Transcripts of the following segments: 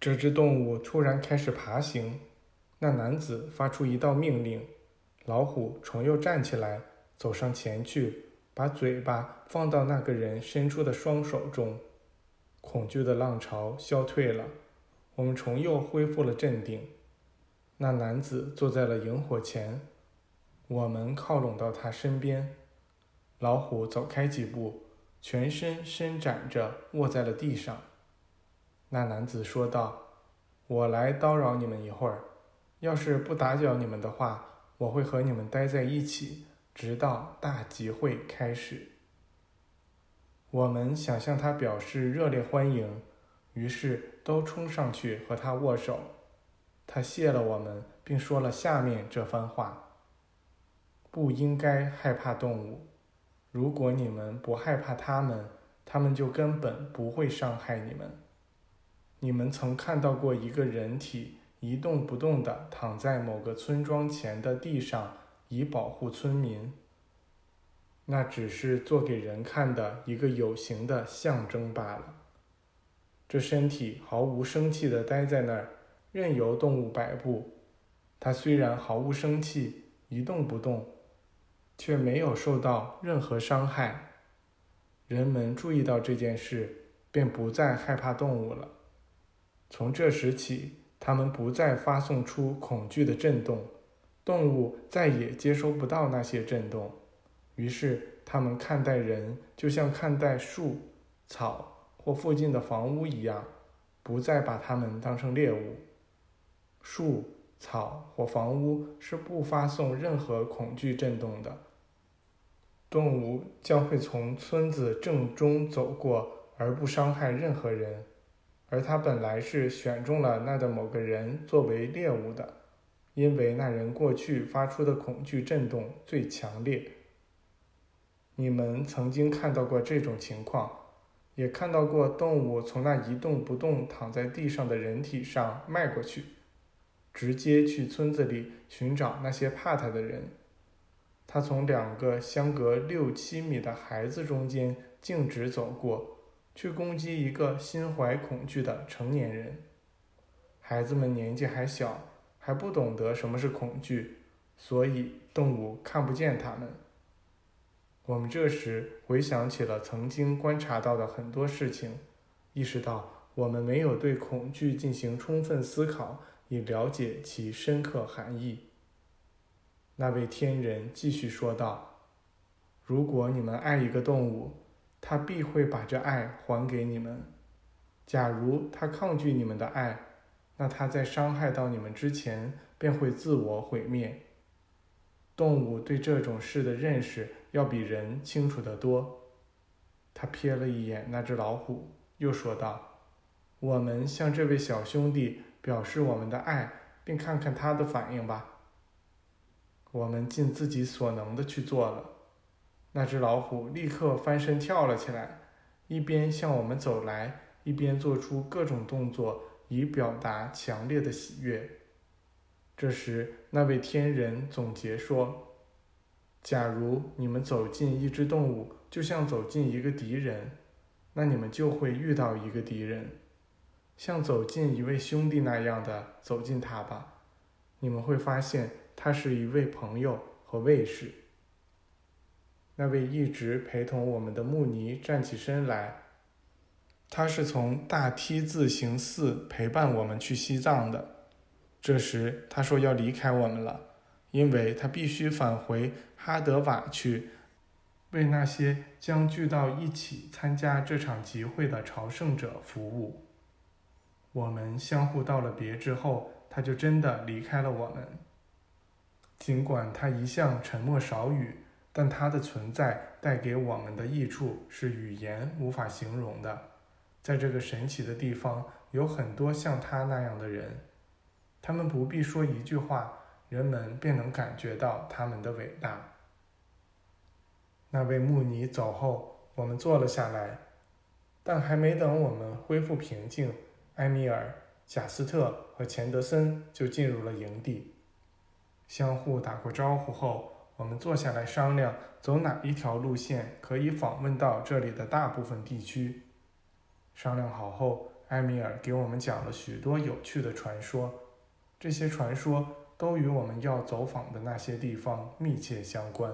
这只动物突然开始爬行。那男子发出一道命令，老虎重又站起来，走上前去，把嘴巴放到那个人伸出的双手中。恐惧的浪潮消退了，我们重又恢复了镇定。那男子坐在了萤火前，我们靠拢到他身边。老虎走开几步，全身伸展着卧在了地上。那男子说道：“我来叨扰你们一会儿。”要是不打搅你们的话，我会和你们待在一起，直到大集会开始。我们想向他表示热烈欢迎，于是都冲上去和他握手。他谢了我们，并说了下面这番话：不应该害怕动物。如果你们不害怕它们，它们就根本不会伤害你们。你们曾看到过一个人体？一动不动地躺在某个村庄前的地上，以保护村民。那只是做给人看的一个有形的象征罢了。这身体毫无生气地待在那儿，任由动物摆布。它虽然毫无生气，一动不动，却没有受到任何伤害。人们注意到这件事，便不再害怕动物了。从这时起。它们不再发送出恐惧的震动，动物再也接收不到那些震动。于是，它们看待人就像看待树、草或附近的房屋一样，不再把它们当成猎物。树、草或房屋是不发送任何恐惧震动的。动物将会从村子正中走过，而不伤害任何人。而他本来是选中了那的某个人作为猎物的，因为那人过去发出的恐惧震动最强烈。你们曾经看到过这种情况，也看到过动物从那一动不动躺在地上的人体上迈过去，直接去村子里寻找那些怕他的人。他从两个相隔六七米的孩子中间径直走过。去攻击一个心怀恐惧的成年人。孩子们年纪还小，还不懂得什么是恐惧，所以动物看不见他们。我们这时回想起了曾经观察到的很多事情，意识到我们没有对恐惧进行充分思考，以了解其深刻含义。那位天人继续说道：“如果你们爱一个动物，”他必会把这爱还给你们。假如他抗拒你们的爱，那他在伤害到你们之前便会自我毁灭。动物对这种事的认识要比人清楚得多。他瞥了一眼那只老虎，又说道：“我们向这位小兄弟表示我们的爱，并看看他的反应吧。”我们尽自己所能的去做了。那只老虎立刻翻身跳了起来，一边向我们走来，一边做出各种动作，以表达强烈的喜悦。这时，那位天人总结说：“假如你们走进一只动物，就像走进一个敌人，那你们就会遇到一个敌人；像走进一位兄弟那样的走进他吧，你们会发现他是一位朋友和卫士。”那位一直陪同我们的穆尼站起身来，他是从大 T 字形寺陪伴我们去西藏的。这时他说要离开我们了，因为他必须返回哈德瓦去，为那些将聚到一起参加这场集会的朝圣者服务。我们相互道了别之后，他就真的离开了我们。尽管他一向沉默少语。但它的存在带给我们的益处是语言无法形容的。在这个神奇的地方，有很多像他那样的人，他们不必说一句话，人们便能感觉到他们的伟大。那位穆尼走后，我们坐了下来，但还没等我们恢复平静，埃米尔、贾斯特和钱德森就进入了营地，相互打过招呼后。我们坐下来商量，走哪一条路线可以访问到这里的大部分地区。商量好后，埃米尔给我们讲了许多有趣的传说，这些传说都与我们要走访的那些地方密切相关。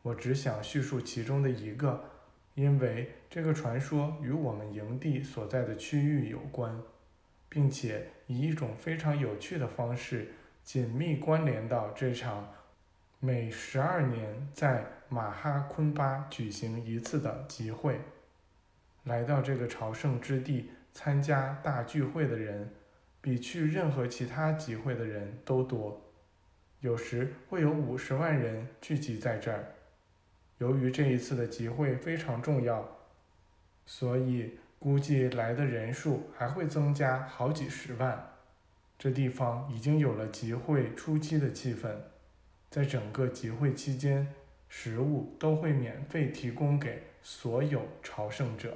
我只想叙述其中的一个，因为这个传说与我们营地所在的区域有关，并且以一种非常有趣的方式紧密关联到这场每十二年在马哈昆巴举行一次的集会。来到这个朝圣之地参加大聚会的人，比去任何其他集会的人都多，有时会有五十万人聚集在这儿。由于这一次的集会非常重要，所以估计来的人数还会增加好几十万。这地方已经有了集会初期的气氛，在整个集会期间，食物都会免费提供给所有朝圣者。